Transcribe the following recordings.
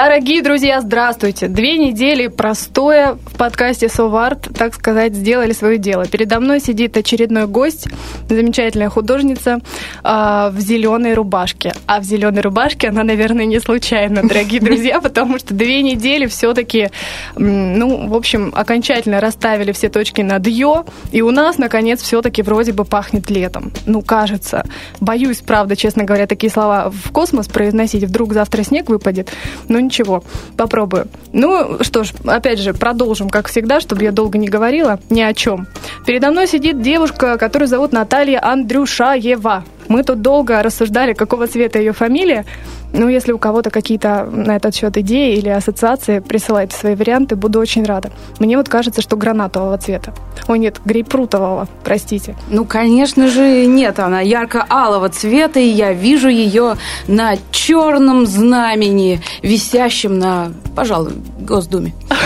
Дорогие друзья, здравствуйте! Две недели простое в подкасте Соварт, так сказать, сделали свое дело. Передо мной сидит очередной гость, замечательная художница э, в зеленой рубашке. А в зеленой рубашке она, наверное, не случайно, дорогие друзья, потому что две недели все-таки, ну, в общем, окончательно расставили все точки над «ё», и у нас, наконец, все-таки вроде бы пахнет летом. Ну, кажется. Боюсь, правда, честно говоря, такие слова в космос произносить. Вдруг завтра снег выпадет. Ну ничего, попробую. Ну что ж, опять же, продолжим, как всегда, чтобы я долго не говорила ни о чем. Передо мной сидит девушка, которую зовут Наталья Андрюшаева. Мы тут долго рассуждали, какого цвета ее фамилия. Ну, если у кого-то какие-то на этот счет идеи или ассоциации, присылайте свои варианты, буду очень рада. Мне вот кажется, что гранатового цвета. Ой, нет, грейпфрутового, простите. Ну, конечно же, нет, она ярко-алого цвета, и я вижу ее на черном знамени, висящем на, пожалуй, Госдуме.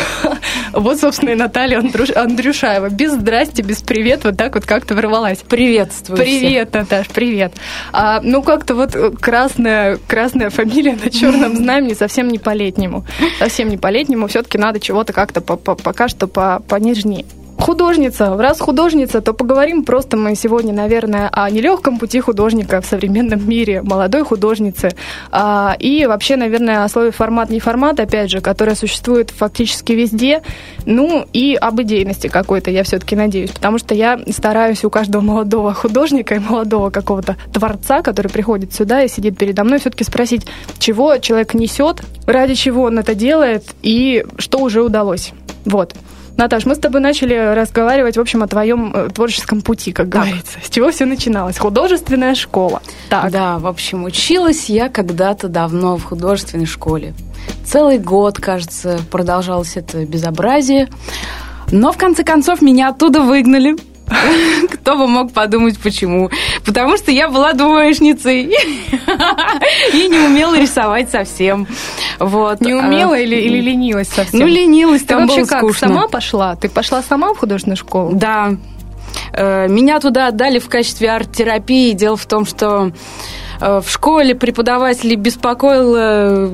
Вот, собственно, и Наталья Андрюш... Андрюшаева. Без здрасти, без привет, вот так вот как-то ворвалась. Приветствую Привет, всех. Наташ, привет. А, ну, как-то вот красная, красная фамилия на черном знамени совсем не по-летнему. Совсем не по-летнему. Все-таки надо чего-то как-то пока что понежнее. Художница. Раз художница, то поговорим просто мы сегодня, наверное, о нелегком пути художника в современном мире, молодой художницы. А, и вообще, наверное, о слове формат не формат, опять же, которое существует фактически везде. Ну и об идейности какой-то, я все-таки надеюсь. Потому что я стараюсь у каждого молодого художника и молодого какого-то творца, который приходит сюда и сидит передо мной, все-таки спросить, чего человек несет, ради чего он это делает и что уже удалось. Вот. Наташ, мы с тобой начали разговаривать, в общем, о твоем э, творческом пути, как так. говорится. С чего все начиналось? Художественная школа. Так. Да, в общем, училась я когда-то давно в художественной школе. Целый год, кажется, продолжалось это безобразие. Но в конце концов меня оттуда выгнали. Кто бы мог подумать, почему? Потому что я была двоечницей и не умела рисовать совсем. Вот. Не умела или, или ленилась совсем? Ну, ленилась, там Ты было как, скучно. сама пошла? Ты пошла сама в художественную школу? Да. Э, меня туда отдали в качестве арт-терапии. Дело в том, что э, в школе преподаватели беспокоила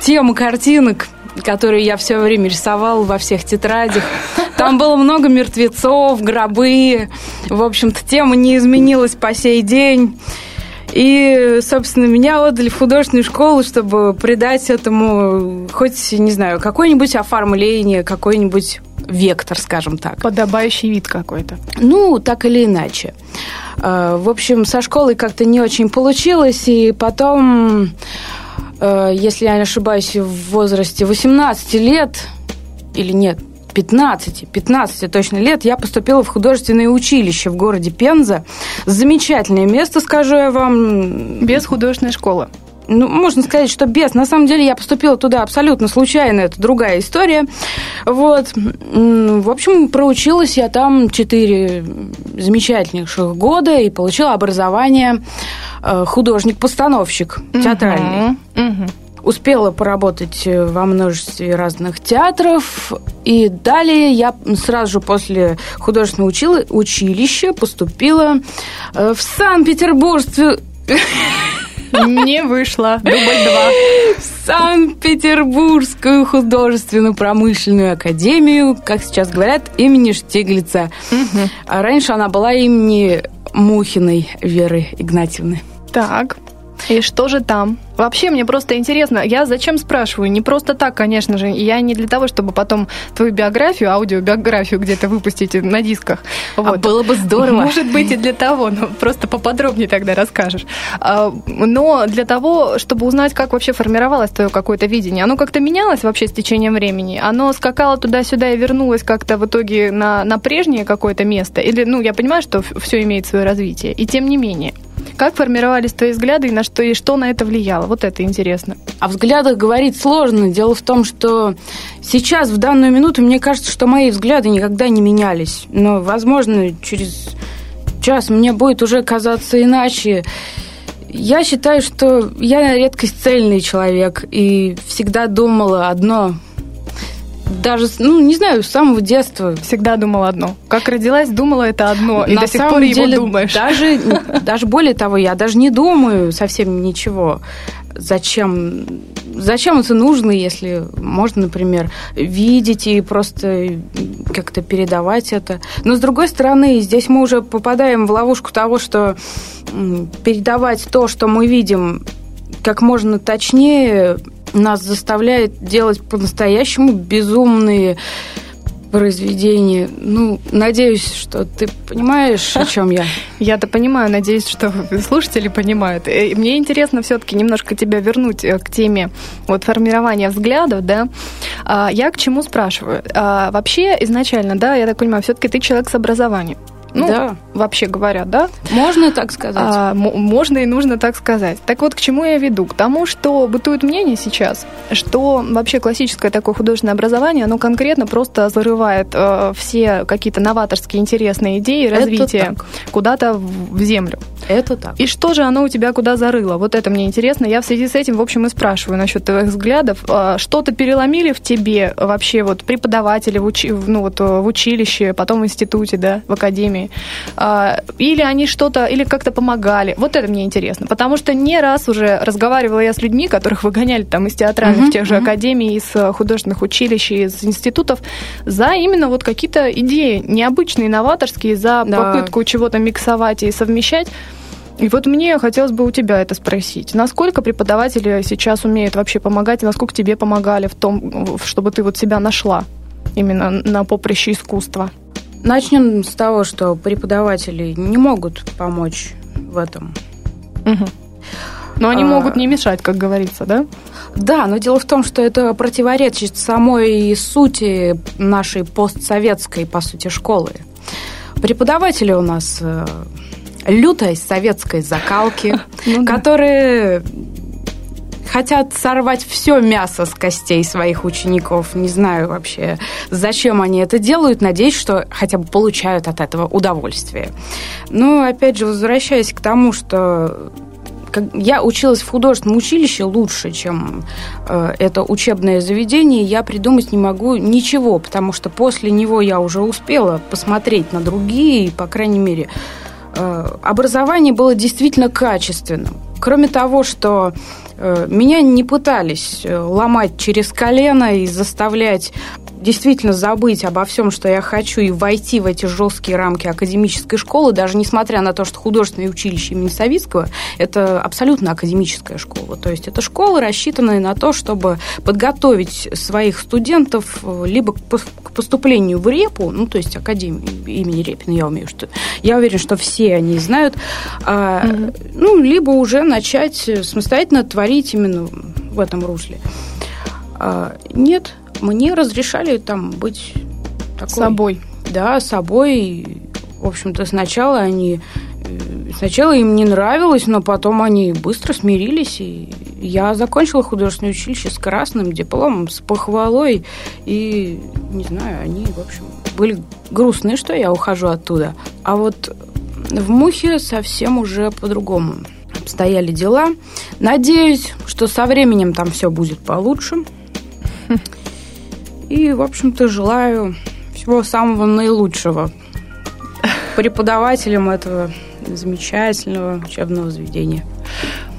тему картинок которые я все время рисовала во всех тетрадях. Там было много мертвецов, гробы. В общем-то, тема не изменилась по сей день. И, собственно, меня отдали в художественную школу, чтобы придать этому хоть, не знаю, какое-нибудь оформление, какой-нибудь вектор, скажем так. Подобающий вид какой-то. Ну, так или иначе. Э, в общем, со школой как-то не очень получилось, и потом, если я не ошибаюсь, в возрасте 18 лет, или нет, 15, 15 точно лет я поступила в художественное училище в городе Пенза. Замечательное место, скажу я вам. Без художественной школы. Ну, можно сказать, что без. На самом деле я поступила туда абсолютно случайно, это другая история. Вот. В общем, проучилась я там 4 замечательнейших года и получила образование э, художник-постановщик театральный. Угу. Угу. Успела поработать э, во множестве разных театров. И далее я сразу же после художественного учили, училища поступила э, в Санкт-Петербургскую... Не вышло. Дубль два. Санкт-Петербургскую художественно-промышленную академию, как сейчас говорят, имени Штиглица. А раньше она была имени Мухиной Веры Игнатьевны. Так. И что же там? Вообще, мне просто интересно, я зачем спрашиваю? Не просто так, конечно же. Я не для того, чтобы потом твою биографию, аудиобиографию где-то выпустить на дисках. А вот. А было бы здорово. Может быть, и для того, но просто поподробнее тогда расскажешь. А, но для того, чтобы узнать, как вообще формировалось твое какое-то видение. Оно как-то менялось вообще с течением времени? Оно скакало туда-сюда и вернулось как-то в итоге на, на прежнее какое-то место? Или, ну, я понимаю, что все имеет свое развитие. И тем не менее. Как формировались твои взгляды и на что, и что на это влияло? Вот это интересно. О взглядах говорить сложно. Дело в том, что сейчас, в данную минуту, мне кажется, что мои взгляды никогда не менялись. Но, возможно, через час мне будет уже казаться иначе. Я считаю, что я редкость цельный человек и всегда думала одно – даже, ну, не знаю, с самого детства. Всегда думала одно. Как родилась, думала это одно, и На до сих пор его деле, думаешь. Даже, даже более того, я даже не думаю совсем ничего. Зачем, зачем это нужно, если можно, например, видеть и просто как-то передавать это. Но, с другой стороны, здесь мы уже попадаем в ловушку того, что передавать то, что мы видим, как можно точнее, нас заставляет делать по-настоящему безумные произведения. Ну, надеюсь, что ты понимаешь, о чем я. Я-то понимаю, надеюсь, что слушатели понимают. И мне интересно все-таки немножко тебя вернуть э, к теме вот формирования взглядов, да. А, я к чему спрашиваю? А, вообще, изначально, да, я так понимаю, все-таки ты человек с образованием. Ну, да. вообще говоря, да? Можно так сказать. А, можно и нужно так сказать. Так вот, к чему я веду? К тому, что бытует мнение сейчас, что вообще классическое такое художественное образование, оно конкретно просто зарывает э, все какие-то новаторские интересные идеи развития куда-то в землю. Это так. И что же оно у тебя куда зарыло? Вот это мне интересно. Я в связи с этим, в общем, и спрашиваю насчет твоих взглядов. А, что-то переломили в тебе вообще вот преподаватели в, учи... ну, вот, в училище, потом в институте, да, в академии? А, или они что-то, или как-то помогали? Вот это мне интересно. Потому что не раз уже разговаривала я с людьми, которых выгоняли там из театральных, uh-huh, тех же uh-huh. академий, из э, художественных училищ, из институтов, за именно вот какие-то идеи необычные, новаторские, за да. попытку чего-то миксовать и совмещать. И вот мне хотелось бы у тебя это спросить. Насколько преподаватели сейчас умеют вообще помогать, и насколько тебе помогали в том, чтобы ты вот себя нашла именно на поприще искусства? Начнем с того, что преподаватели не могут помочь в этом. Угу. Но они а... могут не мешать, как говорится, да? Да, но дело в том, что это противоречит самой сути нашей постсоветской, по сути, школы. Преподаватели у нас э, лютой советской закалки, ну которые хотят сорвать все мясо с костей своих учеников. Не знаю вообще, зачем они это делают. Надеюсь, что хотя бы получают от этого удовольствие. Но, опять же, возвращаясь к тому, что я училась в художественном училище лучше, чем э, это учебное заведение, я придумать не могу ничего, потому что после него я уже успела посмотреть на другие, по крайней мере, образование было действительно качественным. Кроме того, что э, меня не пытались э, ломать через колено и заставлять действительно забыть обо всем, что я хочу, и войти в эти жесткие рамки академической школы, даже несмотря на то, что художественное училище имени Савицкого – это абсолютно академическая школа. То есть это школа, рассчитанная на то, чтобы подготовить своих студентов либо к поступлению в РЕПу, ну, то есть Академию имени Репина, я умею, что я уверен, что все они знают, а, угу. ну, либо уже начать самостоятельно творить именно в этом русле. А, нет, мне разрешали там быть такой... Собой. Да, собой. В общем-то, сначала они... Э, сначала им не нравилось, но потом они быстро смирились, и я закончила художественное училище с красным дипломом, с похвалой, и, не знаю, они, в общем, были грустные, что я ухожу оттуда. А вот в Мухе совсем уже по-другому обстояли дела. Надеюсь, что со временем там все будет получше. И, в общем-то, желаю всего самого наилучшего преподавателям этого замечательного учебного заведения.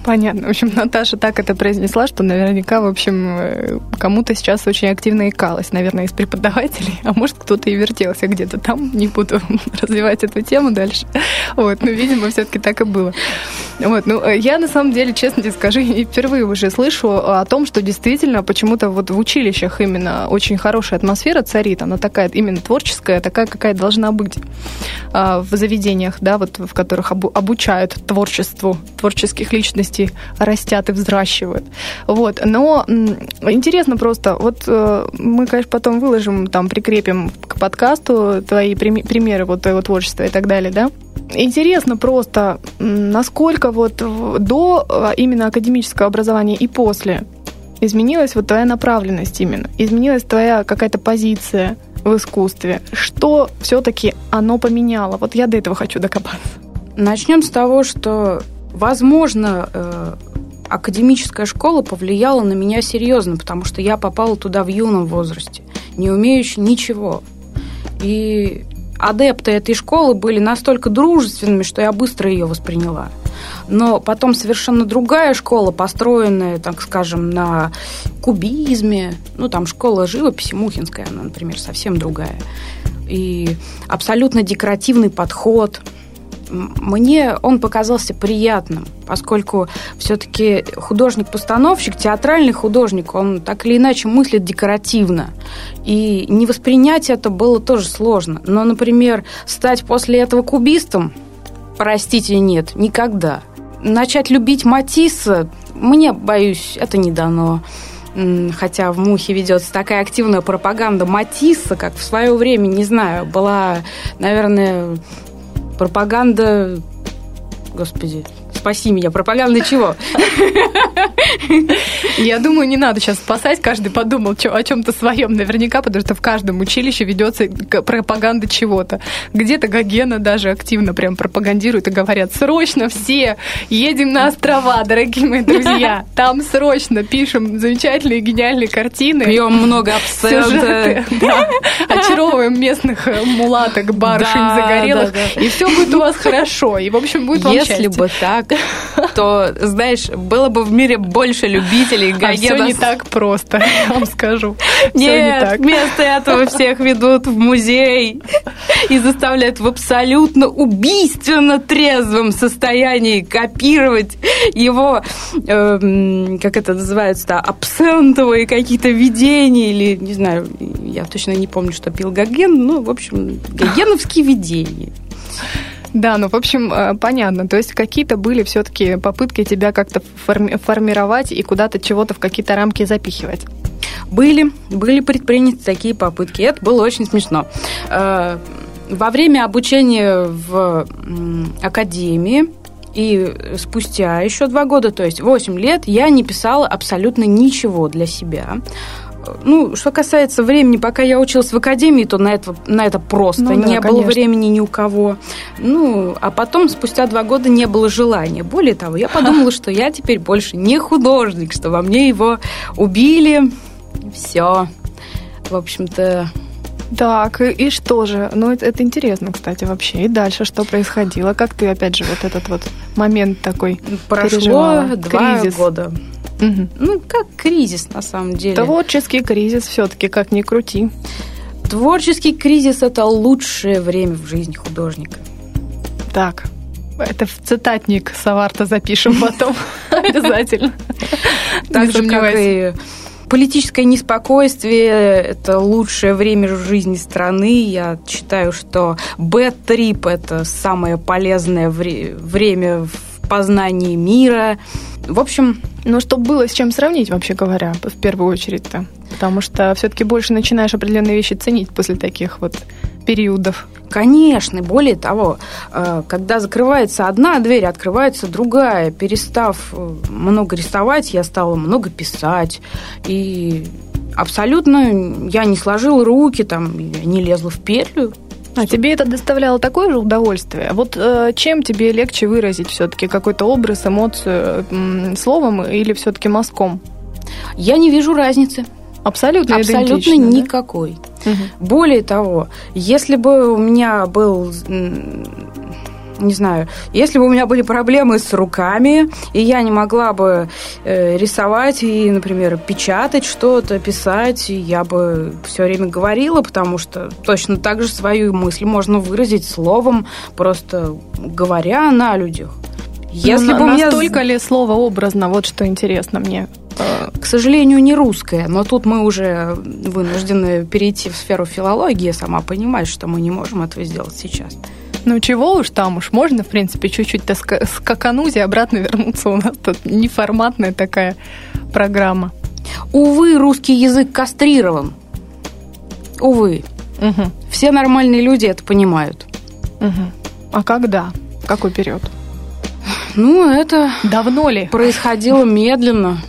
Понятно. В общем, Наташа так это произнесла, что наверняка, в общем, э, кому-то сейчас очень активно икалось, наверное, из преподавателей, а может, кто-то и вертелся где-то там. Не буду развивать эту тему дальше. Вот, но, видимо, все-таки так и было. Вот, ну, э, я на самом деле, честно тебе скажу, впервые уже слышу о том, что действительно почему-то вот в училищах именно очень хорошая атмосфера царит, она такая именно творческая, такая, какая должна быть а, в заведениях, да, вот в которых обучают творчеству, творческих личностей личности растят и взращивают. Вот. Но интересно просто, вот э, мы, конечно, потом выложим, там, прикрепим к подкасту твои примеры вот твоего творчества и так далее, да? Интересно просто, насколько вот до а, именно академического образования и после изменилась вот твоя направленность именно, изменилась твоя какая-то позиция в искусстве. Что все-таки оно поменяло? Вот я до этого хочу докопаться. Начнем с того, что, возможно, э, академическая школа повлияла на меня серьезно, потому что я попала туда в юном возрасте, не умеющий ничего. И адепты этой школы были настолько дружественными, что я быстро ее восприняла. Но потом совершенно другая школа, построенная, так скажем, на кубизме. Ну, там школа живописи Мухинская, она, например, совсем другая. И абсолютно декоративный подход – мне он показался приятным, поскольку все-таки художник-постановщик, театральный художник, он так или иначе мыслит декоративно. И не воспринять это было тоже сложно. Но, например, стать после этого кубистом, простите, нет, никогда. Начать любить Матисса, мне, боюсь, это не дано хотя в Мухе ведется такая активная пропаганда Матисса, как в свое время, не знаю, была, наверное, пропаганда... Господи, спаси меня, пропаганда чего? Я думаю, не надо сейчас спасать, каждый подумал о чем-то своем наверняка, потому что в каждом училище ведется пропаганда чего-то. Где-то Гогена даже активно прям пропагандируют и говорят, срочно все едем на острова, дорогие мои друзья, там срочно пишем замечательные гениальные картины. Пьем много абсента. Да, очаровываем местных э, мулаток, барышень да, загорелых, да, и все будет у вас хорошо, и, в общем, будет вам Если бы так, то, знаешь, было бы в мире больше любителей Гогена. А все не так просто, я вам скажу. Нет, не так. вместо этого всех ведут в музей и заставляют в абсолютно убийственно трезвом состоянии копировать его, э, как это называется, да, абсентовые какие-то видения или, не знаю, я точно не помню, что пил Гоген, ну, в общем, гогеновские видения. Да, ну, в общем, э, понятно. То есть какие-то были все-таки попытки тебя как-то форми- формировать и куда-то чего-то в какие-то рамки запихивать. Были, были предприняты такие попытки. Это было очень смешно. Э, во время обучения в академии и спустя еще два года, то есть восемь лет, я не писала абсолютно ничего для себя ну, что касается времени, пока я училась в академии, то на это, на это просто ну, не да, было времени ни у кого. Ну, а потом, спустя два года, не было желания. Более того, я подумала, что я теперь больше не художник, что во мне его убили. Все. В общем-то, так, и, и что же? Ну, это, это интересно, кстати, вообще. И дальше что происходило? Как ты, опять же, вот этот вот момент такой Прошло переживала? два Кризис. года. Угу. Ну, как кризис, на самом деле. Творческий кризис все-таки, как ни крути. Творческий кризис – это лучшее время в жизни художника. Так, это в цитатник Саварта запишем потом обязательно. Так же, как и политическое неспокойствие – это лучшее время в жизни страны. Я считаю, что Б-трип – это самое полезное время в познании мира – в общем, ну, чтобы было с чем сравнить, вообще говоря, в первую очередь-то. Потому что все-таки больше начинаешь определенные вещи ценить после таких вот периодов. Конечно, более того, э, когда закрывается одна дверь, открывается другая. Перестав э, много рисовать, я стала много писать. И абсолютно я не сложила руки, там, не лезла в петлю. А тебе это доставляло такое же удовольствие? Вот э, чем тебе легче выразить все-таки какой-то образ, эмоцию э, словом или все-таки мазком? Я не вижу разницы. Абсолютно Абсолютно никакой. Да? Угу. Более того, если бы у меня был не знаю, если бы у меня были проблемы с руками, и я не могла бы э, рисовать и, например, печатать что-то, писать, я бы все время говорила, потому что точно так же свою мысль можно выразить словом, просто говоря на людях. Если ну, бы у меня... Настолько ли слово образно? Вот что интересно мне. Э, к сожалению, не русское, но тут мы уже вынуждены перейти в сферу филологии, сама понимаешь, что мы не можем этого сделать сейчас. Ну чего уж там уж, можно, в принципе, чуть-чуть скакануть и обратно вернуться. У нас тут неформатная такая программа. Увы, русский язык кастрирован. Увы. Угу. Все нормальные люди это понимают. Угу. А когда? Какой период? Ну, это Давно ли? происходило медленно,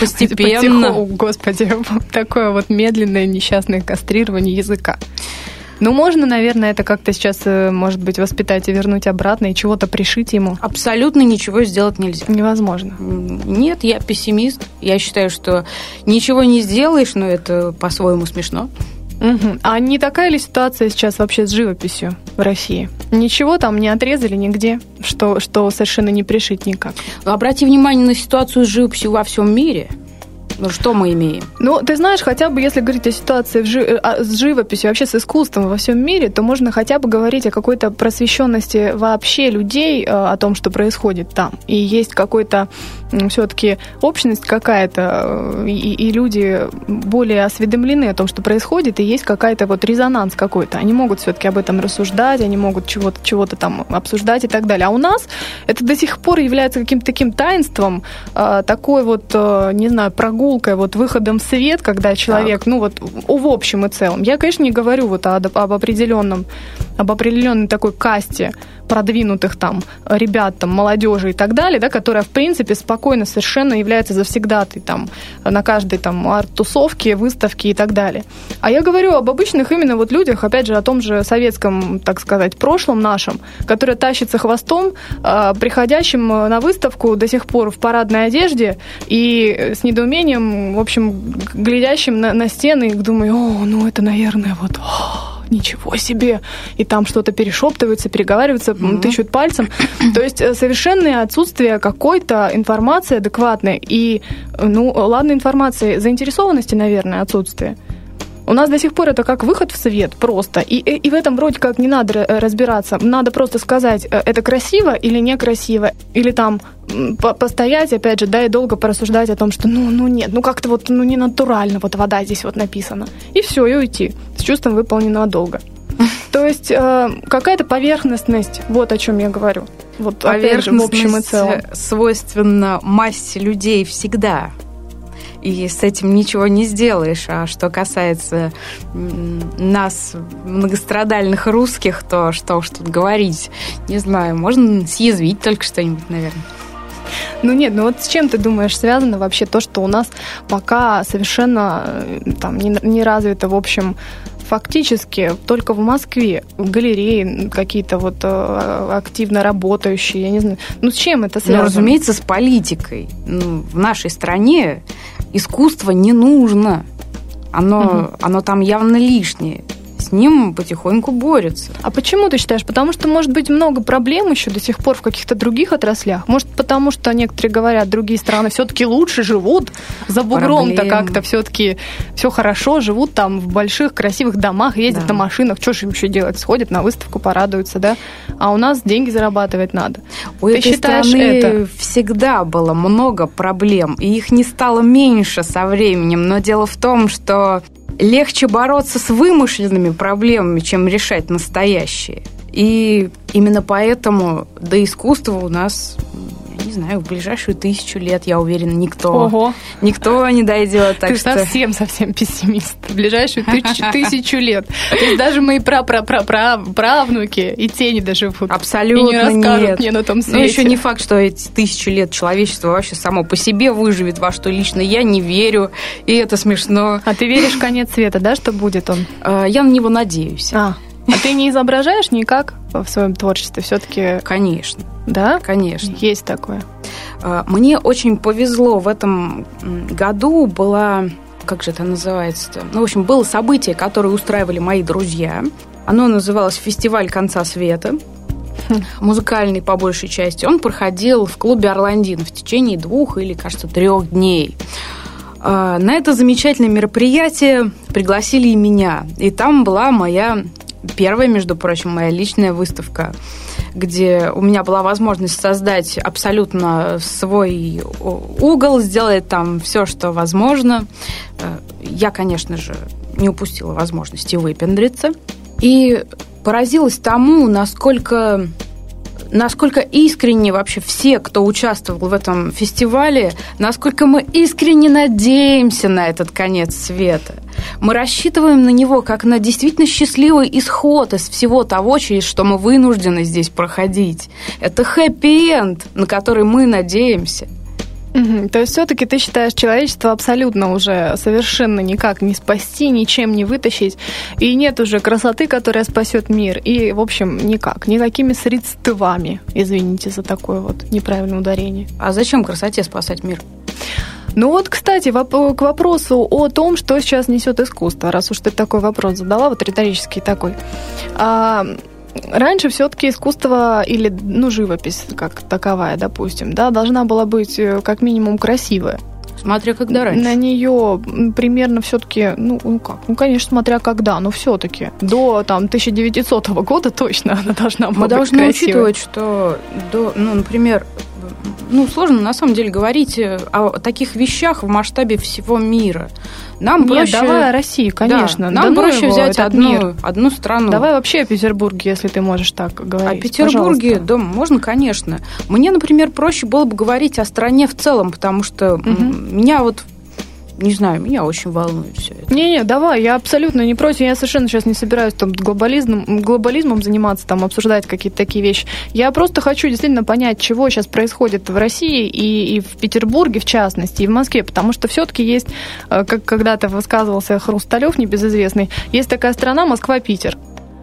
постепенно. Потихо- Господи, такое вот медленное несчастное кастрирование языка. Ну, можно, наверное, это как-то сейчас, э, может быть, воспитать и вернуть обратно, и чего-то пришить ему. Абсолютно ничего сделать нельзя. Невозможно. Нет, я пессимист. Я считаю, что ничего не сделаешь, но это по-своему смешно. Мгм. А не такая ли ситуация сейчас вообще с живописью в России? Ничего там не отрезали нигде, что, что совершенно не пришить никак. Обрати внимание на ситуацию с живописью во всем мире. Ну, что мы имеем? Ну, ты знаешь, хотя бы если говорить о ситуации в жи- э, а, с живописью, вообще с искусством во всем мире, то можно хотя бы говорить о какой-то просвещенности вообще людей, э, о том, что происходит там. И есть какой-то все-таки общность какая-то, э, и, и люди более осведомлены о том, что происходит, и есть какая-то вот резонанс какой-то. Они могут все-таки об этом рассуждать, они могут чего-то чего там обсуждать и так далее. А у нас это до сих пор является каким-то таким таинством, такой вот, не знаю, прогулкой, вот выходом в свет, когда человек, ну вот в в общем и целом. Я, конечно, не говорю вот об, об определенном, об определенной такой касте продвинутых там ребят, там, молодежи и так далее, да, которая, в принципе, спокойно совершенно является завсегдатой там на каждой там арт-тусовке, выставке и так далее. А я говорю об обычных именно вот людях, опять же, о том же советском, так сказать, прошлом нашем, который тащится хвостом, э, приходящим на выставку до сих пор в парадной одежде и с недоумением, в общем, глядящим на, на стены и думаю, о, ну это, наверное, вот... о, Ничего себе! И там что-то перешептываются, переговариваются, м, тыщут пальцем. То есть э, совершенное отсутствие какой-то информации адекватной. И, э, ну, ладно, информации, заинтересованности, наверное, отсутствие. У нас до сих пор это как выход в свет просто. И, и, и в этом вроде как не надо э, разбираться. Надо просто сказать, э, это красиво или некрасиво. Или там по- постоять, опять же, да, и долго порассуждать о том, что ну, ну нет, ну как-то вот ну, не натурально вот вода здесь вот написана. И все, и уйти с чувством выполненного долга. То есть э, какая-то поверхностность, вот о чем я говорю. Вот же, в общем и целом. Поверхностность свойственна массе людей всегда. И с этим ничего не сделаешь. А что касается нас, многострадальных русских, то что уж тут говорить, не знаю, можно съязвить только что-нибудь, наверное. Ну нет, ну вот с чем ты думаешь связано вообще то, что у нас пока совершенно э, там не, не развито, в общем, фактически только в Москве галереи какие-то вот э, активно работающие, я не знаю. Ну с чем это Ну, связано? разумеется, с политикой. Ну, в нашей стране искусство не нужно. Оно, Мгм. оно там явно лишнее. С ним потихоньку борются. А почему ты считаешь? Потому что, может быть, много проблем еще до сих пор в каких-то других отраслях. Может, потому что некоторые говорят, другие страны все-таки лучше живут, за бугром-то как-то все-таки все хорошо, живут там в больших красивых домах, ездят Да. на машинах. Что же им еще делать? Сходят на выставку, порадуются, да? А у нас деньги зарабатывать надо. У Ты этой считаешь страны это? всегда было много проблем, и их не стало меньше со временем. Но дело в том, что легче бороться с вымышленными проблемами, чем решать настоящие. И именно поэтому до искусства у нас, не знаю, в ближайшую тысячу лет, я уверена, никто, Ого, никто не дойдет. Так ты что совсем-совсем пессимист. В ближайшую тысячу, тысячу лет. То есть даже мои пра-пра-пра-правнуки и те не доживут. абсолютно и не расскажут нет. мне на том свете. Ну, еще не факт, что эти тысячи лет человечество вообще само по себе выживет, во что лично я не верю, и это смешно. А ты веришь в конец света, да, что будет он? Э, Я на него надеюсь. А, а ты не изображаешь никак в своем творчестве? Все-таки, Конечно, да? конечно. Есть такое. Э, Мне очень повезло в этом году была, как же это называется-то? Ну, в общем, было событие, которое устраивали мои друзья. Оно называлось «Фестиваль конца света». Музыкальный, по большей части. Он проходил в клубе «Орландин» в течение двух или, кажется, трех дней. А, На это замечательное мероприятие пригласили и меня. И там была моя первая, между прочим, моя личная выставка, где у меня была возможность создать абсолютно свой угол, сделать там все, что возможно. Э, Я, конечно же, не упустила возможности выпендриться. И поразилась тому, насколько насколько искренне вообще все, кто участвовал в этом фестивале, насколько мы искренне надеемся на этот конец света. Мы рассчитываем на него как на действительно счастливый исход из всего того, через что мы вынуждены здесь проходить. Это хэппи-энд, на который мы надеемся – Угу. То есть все-таки ты считаешь человечество абсолютно уже совершенно никак не спасти, ничем не вытащить, и нет уже красоты, которая спасет мир, и, в общем, никак, никакими средствами, извините за такое вот неправильное ударение. А зачем красоте спасать мир? Ну вот, кстати, к вопросу о том, что сейчас несет искусство, раз уж ты такой вопрос задала, вот риторический такой. А, раньше все-таки искусство или, ну, живопись как таковая, допустим, да, должна была быть э, как минимум красивая. Смотря когда раньше. На нее примерно все-таки, ну, ну как, ну, конечно, смотря когда, но все-таки до там 1900 года точно она должна была Мы быть должны красивой. учитывать, что, до, ну, например, ну, сложно на самом деле говорить э, о таких вещах в масштабе всего мира. Нам Нет, проще... давай о России, конечно. Да, нам да проще его, взять одну, мир. одну страну. Давай вообще о Петербурге, если ты можешь так говорить. О Петербурге, Пожалуйста. да, можно, конечно. Мне, например, проще было бы говорить о стране в целом, потому что угу. меня вот не знаю, меня очень волнует все это. Не-не, давай, я абсолютно не против. Я совершенно сейчас не собираюсь там глобализмом, глобализмом заниматься, там обсуждать какие-то такие вещи. Я просто хочу действительно понять, чего сейчас происходит в России и, и в Петербурге, в частности, и в Москве, потому что все-таки есть, э, как когда-то высказывался Хрусталев, небезызвестный, есть такая страна Москва-Питер.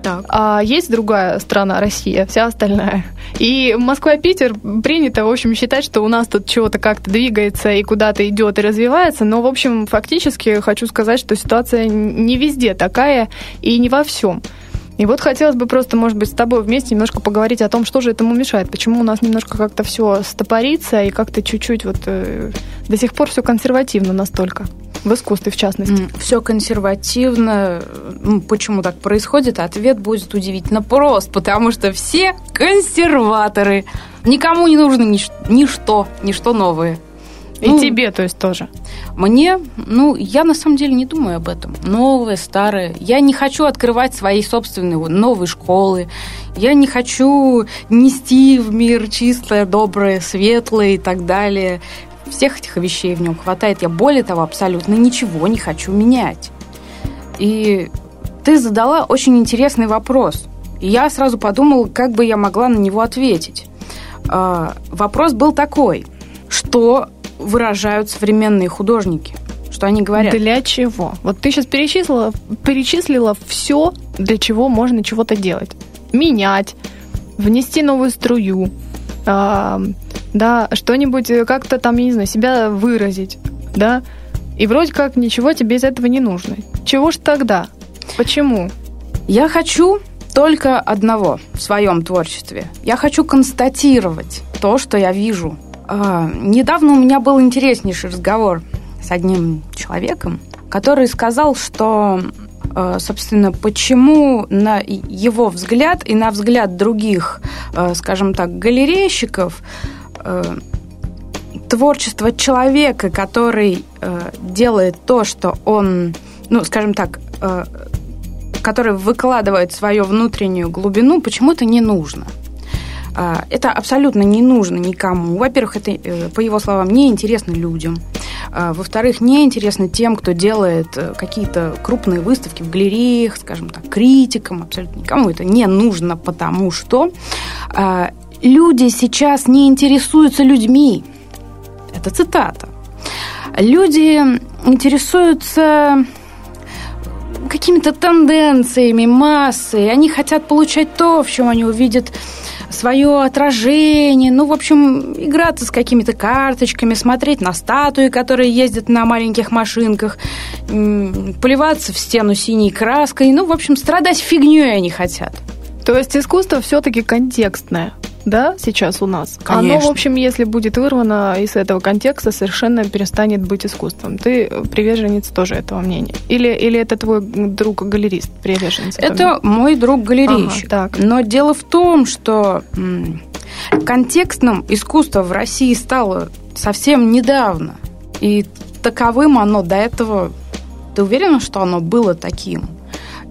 Так. А есть другая страна, Россия, вся остальная. И Москва и Питер принято, в общем, считать, что у нас тут чего-то как-то двигается и куда-то идет и развивается. Но, в общем, фактически хочу сказать, что ситуация не везде такая и не во всем. И вот хотелось бы просто, может быть, с тобой вместе немножко поговорить о том, что же этому мешает, почему у нас немножко как-то все стопорится и как-то чуть-чуть вот э, до сих пор все консервативно настолько. В искусстве, в частности. Все консервативно. Почему так происходит? Ответ будет удивительно прост, потому что все консерваторы. Никому не нужно нич- ничто, ничто новое. И ну, тебе, то есть, тоже? Мне, ну, я на самом деле не думаю об этом. Новое, старое. Я не хочу открывать свои собственные новые школы. Я не хочу нести в мир чистое, доброе, светлое и так далее. Всех этих вещей в нем хватает. Я, более того, абсолютно ничего не хочу менять. И ты задала очень интересный вопрос. И я сразу подумала, как бы я могла на него ответить. А, вопрос был такой. Что выражают современные художники? Что они говорят? Для чего? Вот ты сейчас перечислила, перечислила все, для чего можно чего-то делать. Менять, внести новую струю, э, да, что-нибудь как-то там, я не знаю, себя выразить, да, и вроде как ничего тебе из этого не нужно. Чего ж тогда? Почему? Я хочу только одного в своем творчестве. Я хочу констатировать то, что я вижу а, недавно у меня был интереснейший разговор с одним человеком, который сказал, что, а, собственно, почему на его взгляд и на взгляд других, а, скажем так, галерейщиков, творчество человека, который делает то, что он, ну, скажем так, который выкладывает свою внутреннюю глубину, почему-то не нужно. А, это абсолютно не нужно никому. Во-первых, это, э, по его словам, не интересно людям. Во-вторых, не интересно тем, кто делает э, какие-то крупные выставки в галереях, скажем так, критикам, абсолютно никому это не нужно, потому что люди сейчас не интересуются людьми. Это цитата. Люди интересуются какими-то тенденциями, массой. Они хотят получать то, в чем они увидят свое отражение, ну, в общем, играться с какими-то карточками, смотреть на статуи, которые ездят на маленьких машинках, поливаться в стену синей краской, ну, в общем, страдать фигней они хотят. То есть искусство все-таки контекстное да, сейчас у нас. Конечно. Оно, в общем, если будет вырвано из этого контекста, совершенно перестанет быть искусством. Ты приверженец тоже этого мнения? Или, или это твой друг-галерист приверженец? Это мой друг-галерейщик. Ага, так. Но дело в том, что контекстным искусство в России стало совсем недавно. И таковым оно до этого... Ты уверена, что оно было таким?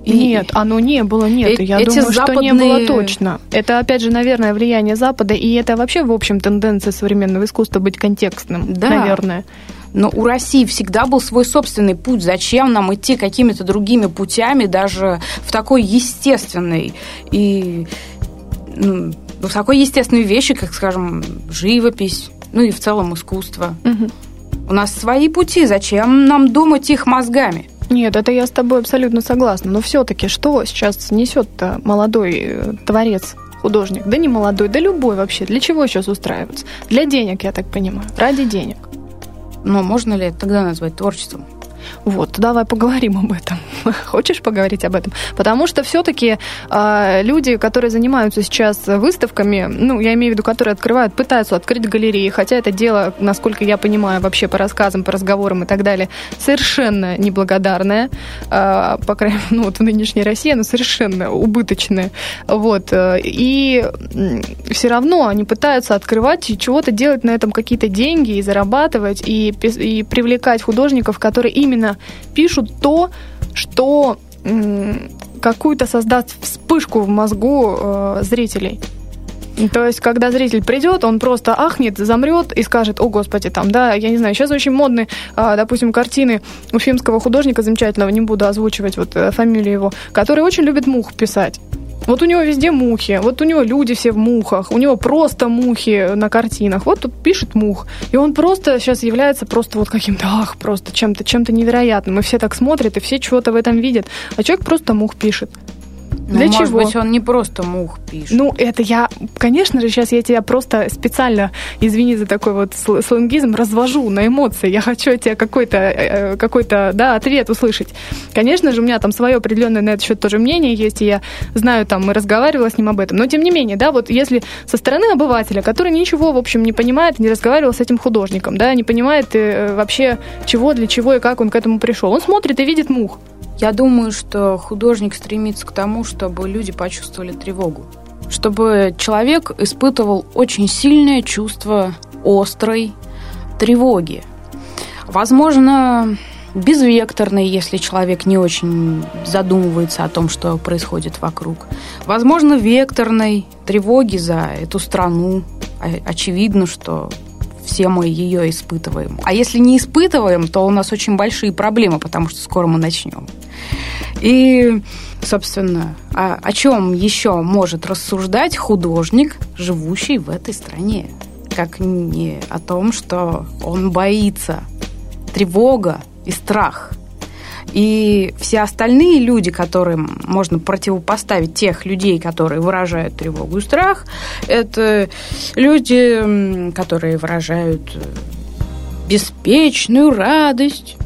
Нет, оно не было, нет. Э- я эти думаю, западные... что не было точно. Это, опять же, наверное, влияние Запада, и это вообще, в общем, тенденция современного искусства быть контекстным, да. наверное. Но у России всегда был свой собственный путь. Зачем нам идти какими-то другими путями, даже в такой естественной и ну, в такой естественной вещи, как, скажем, живопись, ну и в целом искусство. Угу. У нас свои пути, зачем нам думать их мозгами? Нет, это я с тобой абсолютно согласна. Но все-таки что сейчас несет-то молодой э, творец, художник? Да не молодой, да любой вообще. Для чего сейчас устраиваться? Для денег, я так понимаю. Ради денег. Но можно ли это тогда назвать творчеством? Вот, давай поговорим об этом. Хочешь поговорить об этом? Потому что все-таки э, а, люди, которые занимаются сейчас выставками, ну, я имею в виду, которые открывают, пытаются открыть галереи, хотя это дело, насколько я понимаю, вообще по рассказам, по разговорам и так далее, совершенно неблагодарное, э, по крайней мере, ну, вот в нынешней России оно совершенно убыточное. Вот, э, и все равно они пытаются открывать и чего-то делать на этом какие-то деньги и зарабатывать, и, и привлекать художников, которые именно именно пишут то, что какую-то создаст вспышку в мозгу э, зрителей. То есть, когда зритель придет, он просто ахнет, замрет и скажет, о, господи, там, да, я не знаю, сейчас очень модны, а, допустим, картины уфимского художника замечательного, не буду озвучивать вот э, фамилию его, который очень любит мух писать. Вот у него везде мухи, вот у него люди все в мухах, у него просто мухи на картинах. Вот тут пишет мух. И он просто сейчас является просто вот каким-то, ах, просто чем-то чем-то невероятным. И все так смотрят, и все чего-то в этом видят. А человек просто мух пишет. Ну, Для может чего? быть, он не просто мух пишет. Ну, это я, конечно же, сейчас я тебя просто специально, извини за такой вот сленгизм, развожу на эмоции. Я хочу от тебя какой-то, э, э, какой-то, да, ответ услышать. Конечно же, у меня там свое определенное на этот счет тоже мнение есть, и я знаю там, и разговаривала с ним об этом. Но, тем не менее, да, вот если со стороны обывателя, который ничего, в общем, не понимает, не разговаривал с этим художником, да, не понимает э, вообще чего, для чего и как он к этому пришел, он смотрит и видит мух. Я думаю, что художник стремится к тому, чтобы люди почувствовали тревогу. Чтобы человек испытывал очень сильное чувство острой тревоги. Возможно, безвекторной, если человек не очень задумывается о том, что происходит вокруг. Возможно, векторной тревоги за эту страну. Очевидно, что все мы ее испытываем. А если не испытываем, то у нас очень большие проблемы, потому что скоро мы начнем. И, собственно, о, о чем еще может рассуждать художник, живущий в этой стране? Как не о том, что он боится. Тревога и страх – и все остальные люди, которым можно противопоставить тех людей, которые выражают тревогу и страх, это люди, которые выражают э, беспечную радость.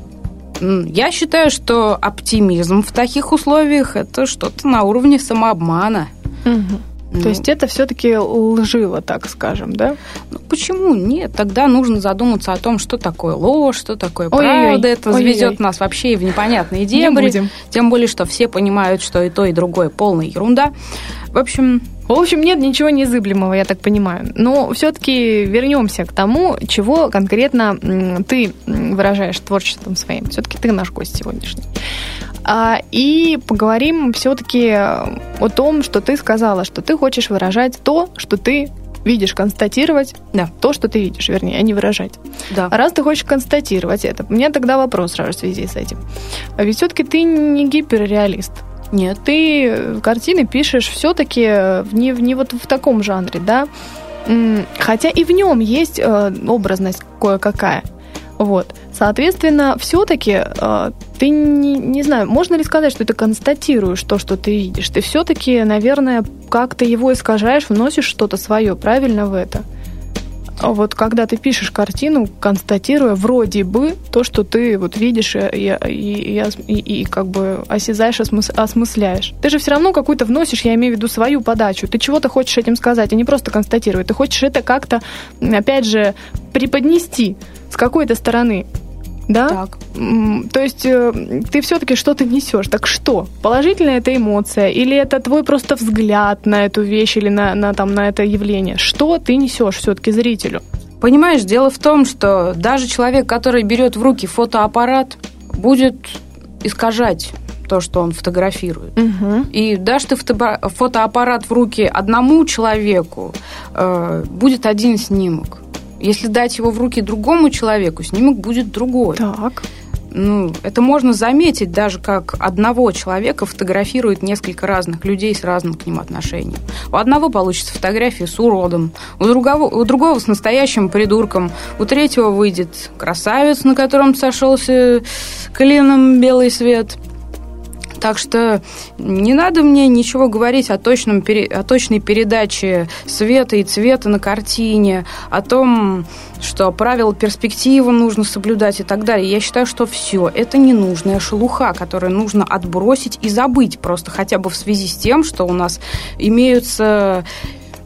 Я считаю, что оптимизм в таких условиях это что-то на уровне самообмана. Угу. Ну, То есть это все-таки лживо, так скажем, да? Ну, почему нет? Тогда нужно задуматься о том, что такое ложь, что такое ой правда. Ой, это заведет нас вообще в непонятные дебри. Не будем. Тем более, что все понимают, что и то, и другое полная ерунда. В общем, в общем, нет ничего незыблемого, я так понимаю. Но все-таки вернемся к тому, чего конкретно ты выражаешь творчеством своим. Все-таки ты наш гость сегодняшний. А, и поговорим все-таки о том, что ты сказала, что ты хочешь выражать то, что ты видишь, констатировать да. то, что ты видишь, вернее, а не выражать. Да. А раз ты хочешь констатировать это, у меня тогда вопрос сразу в связи с этим. А ведь все-таки ты не гиперреалист. Нет. Ты картины пишешь все-таки не, не вот в таком жанре, да? Хотя и в нем есть э, образность кое-какая. Вот. Соответственно, все-таки э, ты не, не знаю, можно ли сказать, что ты констатируешь то, что ты видишь. Ты все-таки, наверное, как-то его искажаешь, вносишь что-то свое, правильно в это? Вот когда ты пишешь картину, констатируя вроде бы то, что ты вот видишь и, и, и, и, как бы осязаешь, осмыс, осмысляешь. Ты же все равно какую-то вносишь, я имею в виду свою подачу. Ты чего-то хочешь этим сказать, а не просто констатировать. Ты хочешь это как-то, опять же, преподнести с какой-то стороны. Да? Так. То есть э, ты все-таки что-то несешь. Так что? Положительная это эмоция? Или это твой просто взгляд на эту вещь или на, на, там, на это явление? Что ты несешь все-таки зрителю? Понимаешь, дело в том, что даже человек, который берет в руки фотоаппарат, будет искажать то, что он фотографирует. Мгм. И дашь ты фото- фотоаппарат в руки одному человеку, э, будет один снимок. Если дать его в руки другому человеку, снимок будет другой. Так. Ну, это можно заметить, даже как одного человека фотографирует несколько разных людей с разным к ним отношением. У одного получится фотография с уродом, у другого, у другого с настоящим придурком, у третьего выйдет красавец, на котором сошелся клином белый свет. Так что не надо мне ничего говорить о, точном, о точной передаче света и цвета на картине, о том, что правила перспективы нужно соблюдать и так далее. Я считаю, что все это ненужная шелуха, которую нужно отбросить и забыть просто хотя бы в связи с тем, что у нас имеются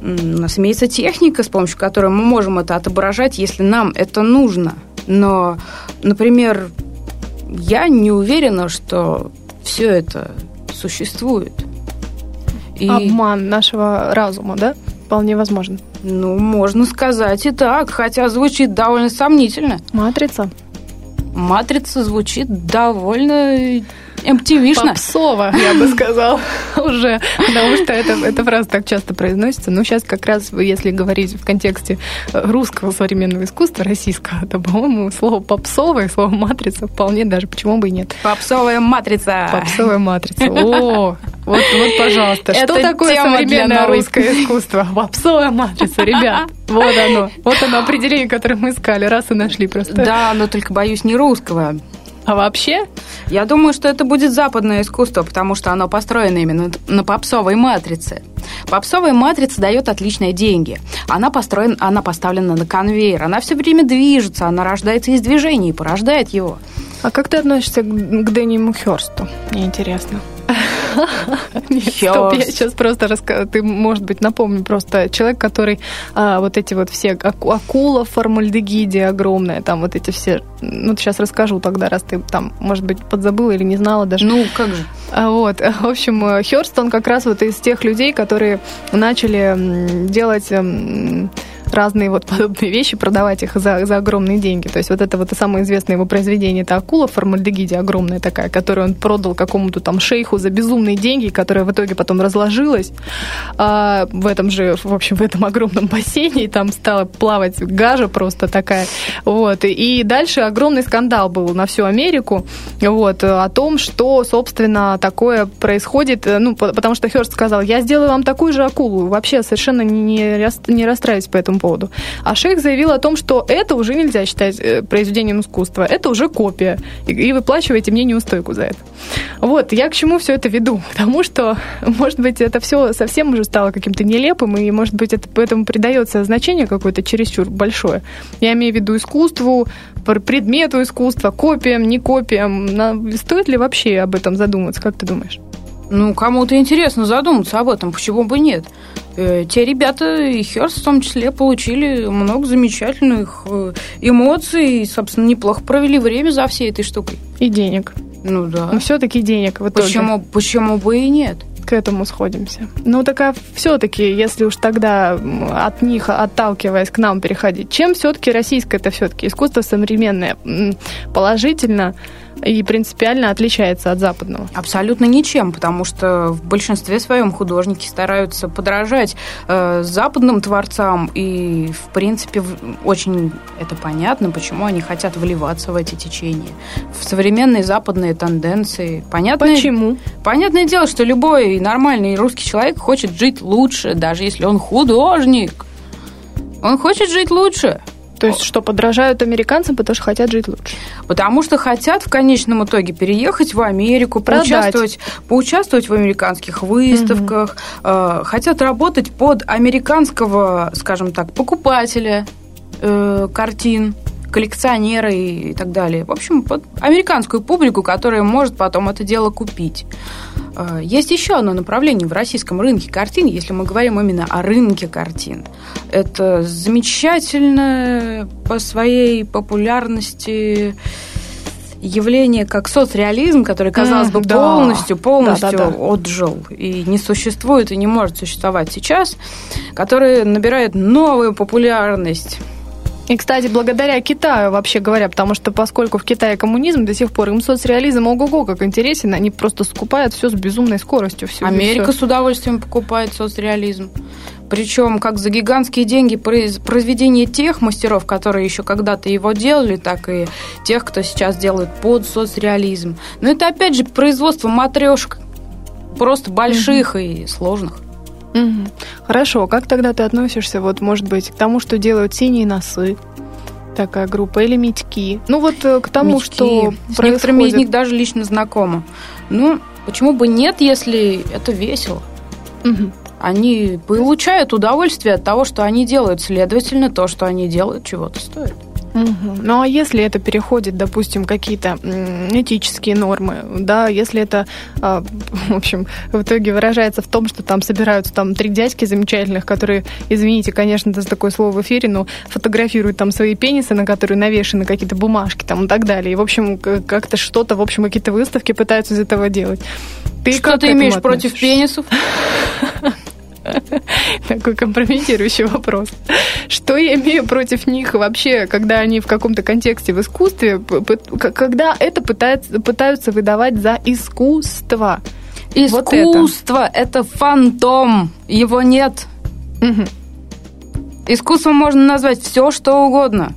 у нас имеется техника, с помощью которой мы можем это отображать, если нам это нужно. Но, например, я не уверена, что все это существует. И, Обман нашего разума, да? Вполне возможно. ну, можно сказать и так, хотя звучит довольно сомнительно. Матрица. Матрица звучит довольно MTV-шно. Попсово, я бы сказала, уже. Потому что это, эта фраза так часто произносится. Но сейчас как раз, если говорить в контексте э, русского современного искусства, российского, то, по-моему, слово попсовое, слово матрица вполне даже, почему бы и нет. Попсовая матрица. Попсовая матрица. О, вот, вот, пожалуйста. Что Это такое тема для современное русское искусство? Попсовая матрица, ребят. Вот оно. Вот оно определение, которое мы искали. Раз и нашли просто. Да, но только боюсь не русского. А вообще, Я думаю, что это будет западное искусство, потому что оно построено именно на попсовой матрице. Попсовая матрица дает отличные деньги. Она, построена, она поставлена на конвейер, она все время движется, она рождается из движения и порождает его. а как ты относишься к, к Дэниему Хёрсту? Мне интересно. Нет, стоп, я сейчас просто расскажу. Ты, может быть, напомню просто человек, который а, вот эти вот все аку- акула в формальдегиде огромная, там вот эти все. Ну, сейчас расскажу тогда, раз ты там, может быть, подзабыла или не знала даже. Ну, как же. А Вот, в общем, э, Хёрст, он как раз вот из тех людей, которые начали делать разные вот подобные вещи, продавать их за, за огромные деньги. То есть вот это вот самое известное его произведение, это акула в формальдегиде огромная такая, которую он продал какому-то там шейху за безумные деньги, которая в итоге потом разложилась а, в этом же, в общем, в этом огромном бассейне, и там стала плавать гажа просто такая. Вот. И дальше огромный скандал был на всю Америку вот, о том, что, собственно, такое происходит. Ну, по- потому что Хёрст сказал, я сделаю вам такую же акулу. Вообще совершенно не, не расстраивайтесь по этому поводу. А шейх заявил о том, что это уже нельзя считать э, произведением искусства. Это уже копия. И, выплачиваете мне неустойку за это. Вот, я к чему все это веду? К тому, что, может быть, это все совсем уже стало каким-то нелепым, и, может быть, это, этому придается значение какое-то чересчур большое. Я имею в виду искусству, пр- предмету искусства, копиям, не копиям. Стоит ли вообще об этом задуматься, как ты думаешь? Ну, кому-то интересно задуматься об этом, почему бы нет. Э, Те ребята, и Херст в том числе, получили много замечательных э, эмоций и, собственно, неплохо провели время за всей этой штукой. И денег. Ну да. Но все-таки денег в итоге. Почему, почему бы и нет? к этому сходимся. Ну, так а все-таки, если уж тогда от них отталкиваясь к нам переходить, чем все-таки российское это все-таки искусство современное положительно и принципиально отличается от западного? Абсолютно ничем, потому что в большинстве своем художники стараются подражать э, западным творцам, и, в принципе, очень это понятно, почему они хотят вливаться в эти течения. В современные западные тенденции. Понятное, Почему? понятное дело, что любой нормальный русский человек хочет жить лучше, даже если он художник. Он хочет жить лучше. То есть, что подражают американцам, потому что хотят жить лучше. Потому что хотят в конечном итоге переехать в Америку, Продать. поучаствовать, поучаствовать в американских выставках, э, хотят работать под американского, скажем так, покупателя э, картин, коллекционера и, так далее. В общем, под американскую публику, которая может потом это дело купить. Э, Есть еще одно направление в российском рынке картин, если мы говорим именно о рынке картин. Это замечательное по своей популярности явление как соцреализм, который, казалось бы, да. полностью, полностью Да-да-да. отжил и не существует и не может существовать сейчас, который набирает новую популярность. И, кстати, благодаря Китаю, вообще говоря, потому что поскольку в Китае коммунизм до сих пор, им соцреализм ого-го как интересен, они просто скупают все с безумной скоростью. Все, Америка все. с удовольствием покупает соцреализм. Причем как за гигантские деньги произведение тех мастеров, которые еще когда-то его делали, так и тех, кто сейчас делает под соцреализм. Но это опять же производство матрешек, просто больших mm-hmm. и сложных. Угу. Хорошо, как тогда ты относишься, вот, может быть, к тому, что делают синие носы? Такая группа или метьки. Ну вот э, к тому, Мечки. что С происходит... некоторыми из них даже лично знакома. Ну, почему бы нет, если это весело? Угу. Они получают удовольствие от того, что они делают. Следовательно, то, что они делают, чего-то стоит. Угу. Ну а если это переходит, допустим, какие-то этические нормы, да, если это, а, в общем, в итоге выражается в том, что там собираются там три дядьки замечательных, которые, извините, конечно, это такое слово в эфире, но фотографируют там свои пенисы, на которые навешаны какие-то бумажки там и так далее. И, в общем, как-то что-то, в общем, какие-то выставки пытаются из этого делать. Ты что ты имеешь против пенисов? Такой компрометирующий вопрос. Что я имею против них вообще, когда они в каком-то контексте в искусстве, когда это пытаются, пытаются выдавать за искусство? Искусство вот это. это фантом, его нет. Угу. Искусством можно назвать все, что угодно.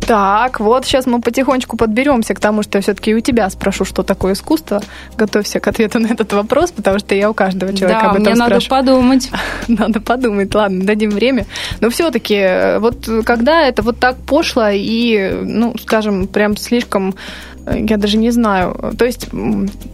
Так, вот сейчас мы потихонечку подберемся к тому, что я все-таки у тебя спрошу, что такое искусство. Готовься к ответу на этот вопрос, потому что я у каждого человека да, об этом мне спрашиваю. надо подумать. Надо подумать, ладно, дадим время. Но все-таки, вот когда это вот так пошло и, ну, скажем, прям слишком я даже не знаю, то есть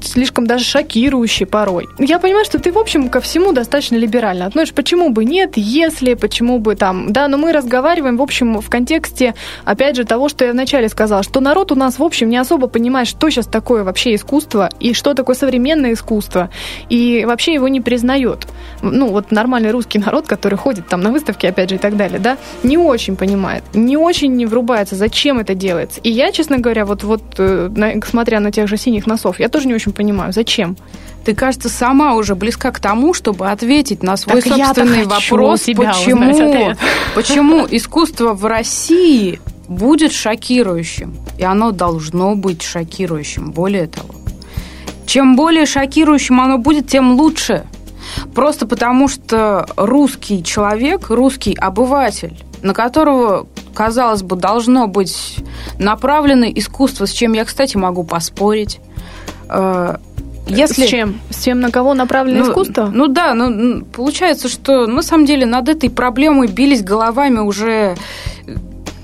слишком даже шокирующий порой. Я понимаю, что ты, в общем, ко всему достаточно либерально относишь. Почему бы нет, если, почему бы там, да, но мы разговариваем, в общем, в контексте, опять же, того, что я вначале сказала, что народ у нас, в общем, не особо понимает, что сейчас такое вообще искусство и что такое современное искусство, и вообще его не признает. Ну, вот нормальный русский народ, который ходит там на выставки, опять же, и так далее, да, не очень понимает, не очень не врубается, зачем это делается. И я, честно говоря, вот, вот э, смотря на тех же синих носов, я тоже не очень понимаю, зачем. Ты, кажется, сама уже близка к тому, чтобы ответить на свой так собственный вопрос, почему, почему искусство в России будет шокирующим, и оно должно быть шокирующим. Более того, чем более шокирующим оно будет, тем лучше. Просто потому, что русский человек, русский обыватель, на которого казалось бы, должно быть направлено искусство, с чем я, кстати, могу поспорить. Э, если... С чем? С чем на кого направлено ну, искусство? Ну да, ну, получается, что на самом деле над этой проблемой бились головами уже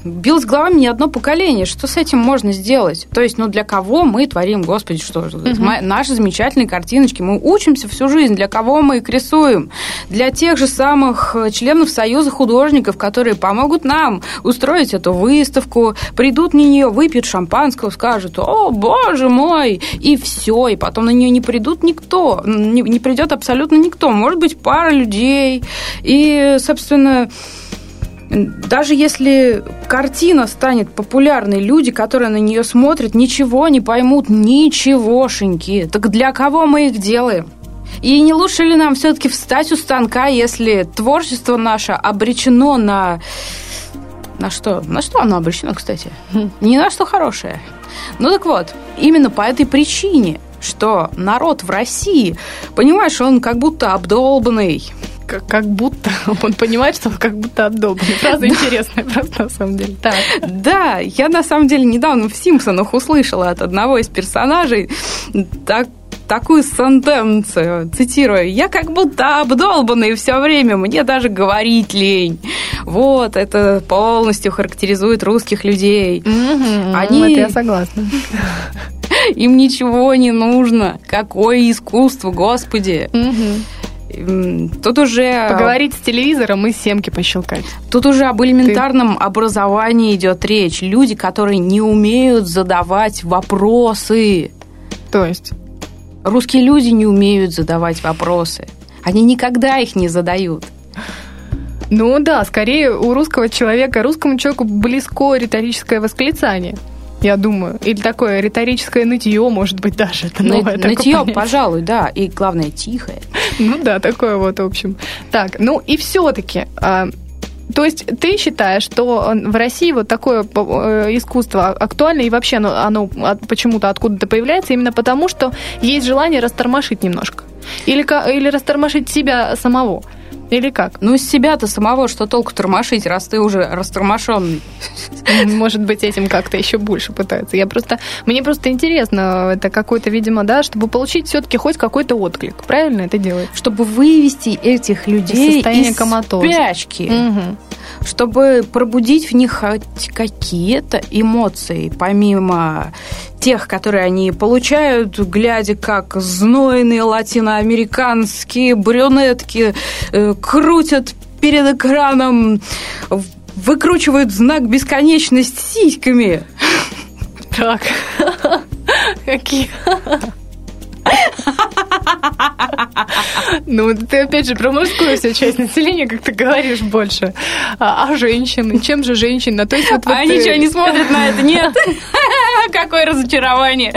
билось головами не одно поколение. Что с этим можно сделать? То есть, ну, для кого мы творим, господи, что? Угу. Наши замечательные картиночки. Мы учимся всю жизнь. Для кого мы их рисуем? Для тех же самых э, членов Союза художников, которые помогут нам устроить эту выставку, придут на нее, выпьют шампанского, скажут, о, боже мой, и все. И потом на нее не придут никто. Не, не придет абсолютно никто. Может быть, пара людей. И, собственно, даже если картина станет популярной, люди, которые на нее смотрят, ничего не поймут, ничегошеньки. Так для кого мы их делаем? И не лучше ли нам все-таки встать у станка, если творчество наше обречено на... На что? На что оно обречено, кстати? Не на что хорошее. Ну так вот, именно по этой причине, что народ в России, понимаешь, он как будто обдолбанный, как, как будто он понимает, что он как будто отдолбан. Фраза интересная просто на самом деле. Так. Да, я на самом деле недавно в «Симпсонах» услышала от одного из персонажей так, такую сентенцию, цитирую, «Я как будто обдолбанный все время, мне даже говорить лень». Вот, это полностью характеризует русских людей. Mm-hmm, Они... Это я согласна. Им ничего не нужно. Какое искусство, господи. Угу. Тут уже... Поговорить с телевизором и семки пощелкать. Тут уже об элементарном Ты... образовании идет речь. Люди, которые не умеют задавать вопросы. То есть? Русские люди не умеют задавать вопросы. Они никогда их не задают. Ну да, скорее у русского человека, русскому человеку близко риторическое восклицание я думаю. Или такое риторическое нытье, может быть, даже. Это новое Ны- нытье, пожалуй, да. И главное, тихое. Ну да, такое вот, в общем. Так, ну и все-таки, а, То есть ты считаешь, что в России вот такое э, искусство актуально и вообще оно, оно почему-то откуда-то появляется именно потому, что есть желание растормошить немножко? Или, или растормошить себя самого? Или как? Ну, из себя-то самого что толку тормошить, раз ты уже растормошенный? Может быть, этим как-то еще больше пытаются. Я просто... Мне просто интересно, это какой-то, видимо, да, чтобы получить все-таки хоть какой-то отклик. Правильно это делает? Чтобы вывести этих людей из, из спячки. Угу чтобы пробудить в них хоть какие-то эмоции, помимо тех, которые они получают, глядя, как знойные латиноамериканские брюнетки э, крутят перед экраном, выкручивают знак бесконечность сиськами. Так, какие... Ну, ты опять же про мужскую всю часть населения, как ты говоришь, больше. А, а женщины? Чем же женщина? То есть вот, вот Они что, не смотрят на это? Нет. Какое разочарование.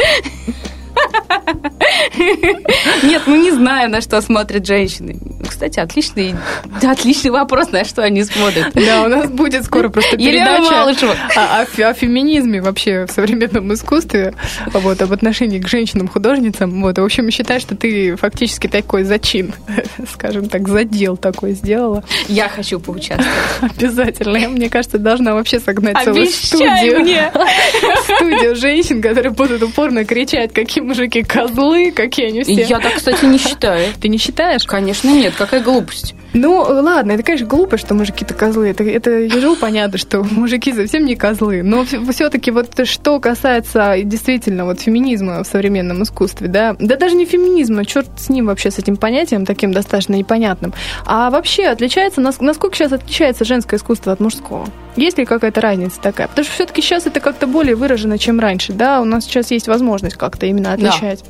Нет, ну не знаю, на что смотрят женщины. Кстати, отличный, отличный вопрос, на что они смотрят. Да, у нас будет скоро просто передача о, о, о феминизме вообще в современном искусстве, вот, об отношении к женщинам-художницам. Вот, в общем, считаю, что ты фактически такой зачин, скажем так, задел такой сделала. Я хочу поучаствовать. Обязательно. Я, мне кажется, должна вообще согнать целую студию. мне! Студию женщин, которые будут упорно кричать, какие мужики козлы, какие они все. Я так, кстати, не считаю. Ты не считаешь? Конечно, нет. Какая глупость. Ну, ладно, это, конечно, глупо, что мужики-то козлы. Это, это ежу понятно, что мужики совсем не козлы. Но все-таки вот что касается действительно вот феминизма в современном искусстве, да, да даже не феминизма, черт с ним вообще, с этим понятием таким достаточно непонятным, а вообще отличается, насколько сейчас отличается женское искусство от мужского? Есть ли какая-то разница такая? Потому что все-таки сейчас это как-то более выражено, чем раньше, да, у нас сейчас есть возможность как-то именно отличать. Да.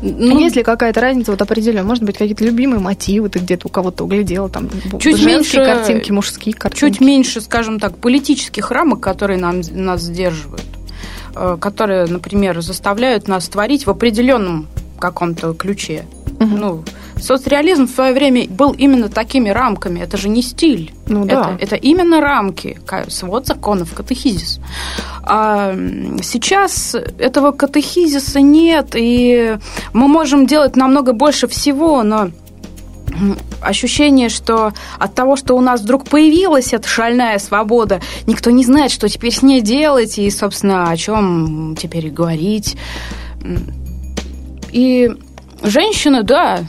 Ну, есть ли какая-то разница вот определенная? Может быть, какие-то любимые мотивы ты где-то у кого-то углядела, там чуть меньше, картинки, мужские картинки? Чуть меньше, скажем так, политических рамок, которые нам, нас сдерживают, э, которые, например, заставляют нас творить в определенном каком-то ключе. Угу. Ну, соцреализм в свое время был именно такими рамками. Это же не стиль. Ну, да. это, это именно рамки, свод законов, катехизис. А сейчас этого катехизиса нет, и мы можем делать намного больше всего, но ощущение, что от того, что у нас вдруг появилась эта шальная свобода, никто не знает, что теперь с ней делать и, собственно, о чем теперь говорить. И женщины, да,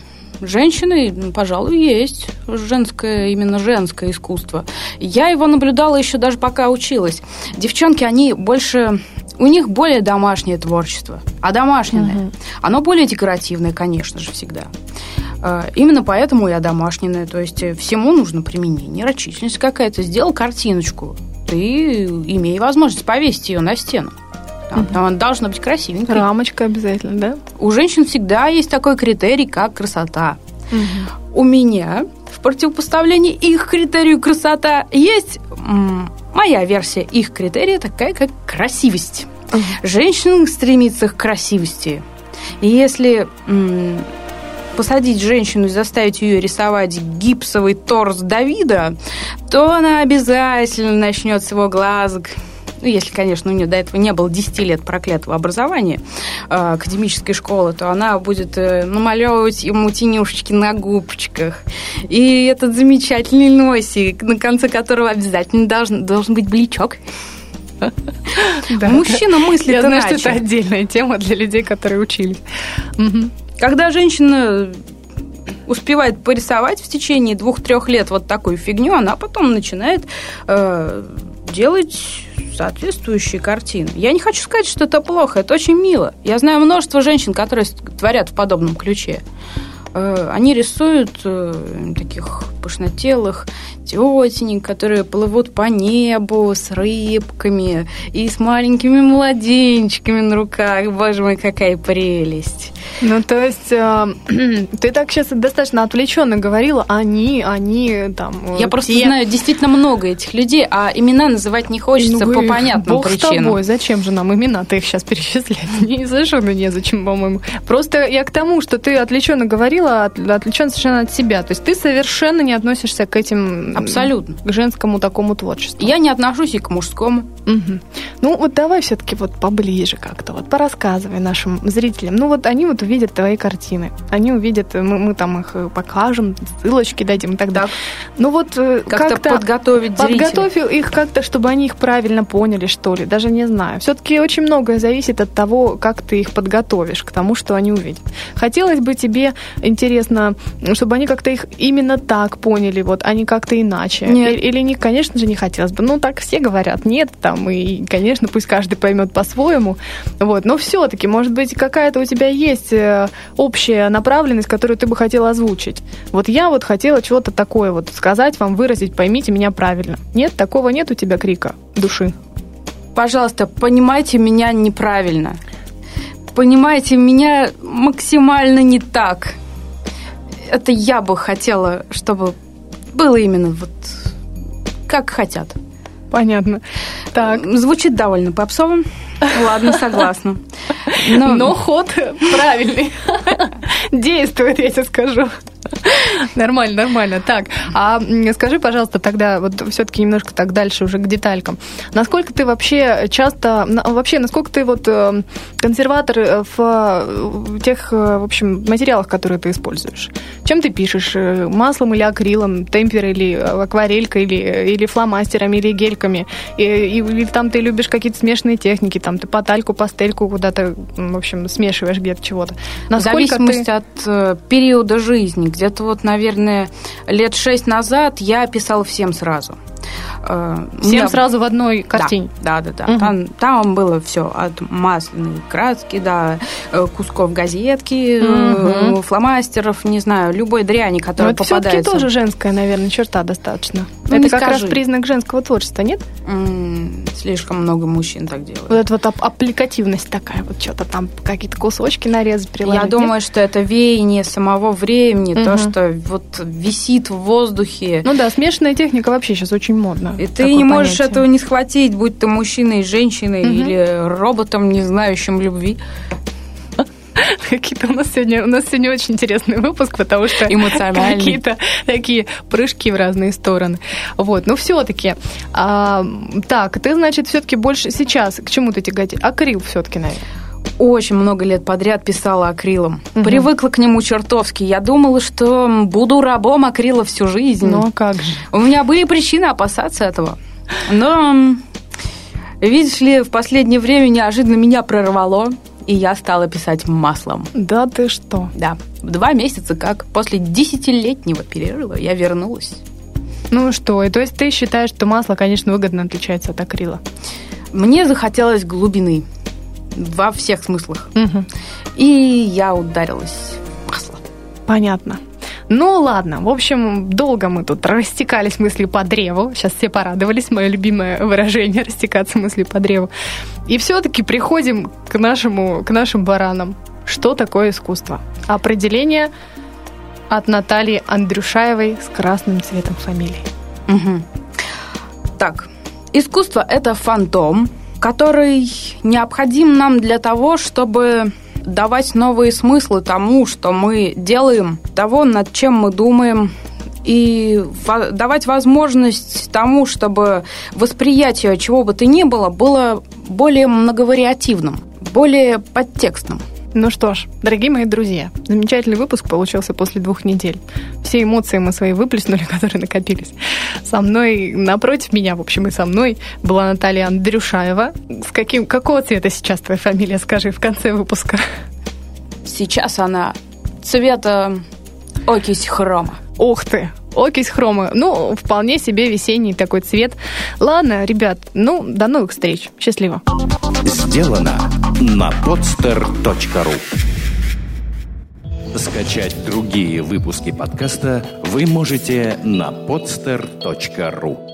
женщины, пожалуй, есть женское, именно женское искусство. Я его наблюдала еще даже пока училась. Девчонки, они больше у них более домашнее творчество, а домашнее, угу. оно более декоративное, конечно же, всегда. А, именно поэтому я домашняя, то есть всему нужно применение, рачительность какая-то. Сделал картиночку, ты имеешь возможность повесить ее на стену. Там, угу. Она должна быть красивенькой. Рамочка обязательно, да? У женщин всегда есть такой критерий, как красота. Угу. У меня в противопоставлении их критерию красота есть моя версия их критерия такая, как красивость. Угу. Женщина стремится к красивости. И если посадить женщину и заставить ее рисовать гипсовый торс Давида, то она обязательно начнет с его глазок ну, если, конечно, у нее до этого не было 10 лет проклятого образования э, академической школы, то она будет э, намалевывать ему тенюшечки на губочках. И этот замечательный носик, на конце которого обязательно должен, должен быть бличок. Да, Мужчина мыслит Я знаю, что это отдельная тема для людей, которые учились. Когда женщина успевает порисовать в течение двух-трех лет вот такую фигню, она потом начинает э, делать соответствующие картины. Я не хочу сказать, что это плохо, это очень мило. Я знаю множество женщин, которые творят в подобном ключе. Э, они рисуют э, таких пышнотелых тетенек, которые плывут по небу с рыбками и с маленькими младенчиками на руках. Боже мой, какая прелесть! Ну, то есть, э, ты так сейчас достаточно отвлеченно говорила, они, они, там... Я те. просто знаю действительно много этих людей, а имена называть не хочется Ну, по понятным Бог причинам. с тобой, зачем же нам имена-то их сейчас перечислять? Не совершенно незачем, по-моему. Просто я к тому, что ты отвлеченно говорила, от- отвлеченно совершенно от себя. То есть ты совершенно не относишься к этим... Абсолютно. К женскому такому творчеству. Я не отношусь и к мужскому. Мгм. Ну вот давай все-таки вот поближе как-то, вот порассказывай нашим зрителям. Ну вот они вот увидят твои картины, они увидят, мы, мы там их э, покажем, ссылочки дадим и так далее. Ну вот э, Как-то, как-то подготовить подготовь их как-то, чтобы они их правильно поняли, что ли, даже не знаю. Все-таки очень многое зависит от того, как ты их подготовишь к тому, что они увидят. Хотелось бы тебе, интересно, чтобы они как-то их именно так поняли, вот, а не как-то иначе. Нет. И- Или, не, конечно же, не хотелось бы. Ну, так все говорят, нет, там, и, конечно, пусть каждый поймет по-своему. Вот, но все-таки, может быть, какая-то у тебя есть э, общая направленность, которую ты бы хотела озвучить. Вот я вот хотела чего-то такое вот сказать вам, выразить, поймите меня правильно. Нет, такого нет у тебя крика души. Пожалуйста, понимайте меня неправильно. Понимайте меня максимально не так. Это я бы хотела, чтобы было именно вот как хотят. Понятно. Так. Звучит довольно попсово. Ладно, согласна. Но, Но ход правильный. Действует, я тебе скажу. Нормально, нормально. Так, а скажи, пожалуйста, тогда вот все-таки немножко так дальше уже к деталькам. Насколько ты вообще часто, вообще, насколько ты вот э, консерватор э, в э, тех, э, в общем, материалах, которые ты используешь? Чем ты пишешь? Маслом или акрилом, темпер или акварелькой, или, или фломастерами, или гельками? И, и- или там ты любишь какие-то смешанные техники, там ты потальку, пастельку куда-то, в общем, смешиваешь где-то чего-то. в Насколько зависимости ты... от э, периода жизни. Где-то вот, наверное, лет шесть назад я писала всем сразу. Э, Всем меня- сразу в одной картине? Да, да, да. Мгм. Там, там было все от масляной краски до э, кусков газетки, Мгм. фломастеров, не знаю, любой дряни, Но которая это все-таки попадается. тоже женская, наверное, черта достаточно. Ну, это как скажи. раз признак женского творчества, нет? Слишком много мужчин так делают. Вот эта вот ап- аппликативность такая, вот что-то там, какие-то кусочки нарезать, приложить. Я нет? думаю, что это веяние самого времени, то, Мгм. что вот висит в воздухе. Ну да, смешанная техника вообще сейчас очень модна. И ты не можешь понятие. этого не схватить, будь ты мужчиной, женщиной Мгм. или роботом, не знающим любви. Какие-то у нас сегодня у нас сегодня очень интересный выпуск, потому что какие-то такие прыжки в разные стороны. Вот, но все-таки, так, ты значит все-таки больше сейчас к чему ты тяготеешь? Акрил все-таки, наверное. Очень много лет подряд писала акрилом. Мгм. Привыкла к нему чертовски. Я думала, что буду рабом акрила всю жизнь. Ну как же? У меня были причины опасаться этого. Но, видишь ли, в последнее время неожиданно меня прорвало, и я стала писать маслом. Да ты что? Да, два месяца как после десятилетнего перерыва я вернулась. Ну что, и то есть ты считаешь, что масло, конечно, выгодно отличается от акрила? Мне захотелось глубины во всех смыслах. Мгм. И я ударилась в масло. Понятно. Ну ладно, в общем, долго мы тут растекались мыслью по древу. Сейчас все порадовались, мое любимое выражение растекаться мыслью по древу. И все-таки приходим к нашему, к нашим баранам. Что такое искусство? Определение от Натальи Андрюшаевой с красным цветом фамилии. Мгм. Так, искусство – это фантом, который необходим нам для того, чтобы давать новые смыслы тому, что мы делаем, того, над чем мы думаем, и давать возможность тому, чтобы восприятие чего бы то ни было, было более многовариативным, более подтекстным. Ну что ж, дорогие мои друзья, замечательный выпуск получился после двух недель. Все эмоции мы свои выплеснули, которые накопились. Со мной, напротив меня, в общем, и со мной была Наталья Андрюшаева. С каким, какого цвета сейчас твоя фамилия, скажи, в конце выпуска? Сейчас она цвета окись хрома. Ух ты, окись хрома. Ну, вполне себе весенний такой цвет. Ладно, ребят, ну, до новых встреч. Счастливо. Сделано на podster.ru Скачать другие выпуски подкаста вы можете на podster.ru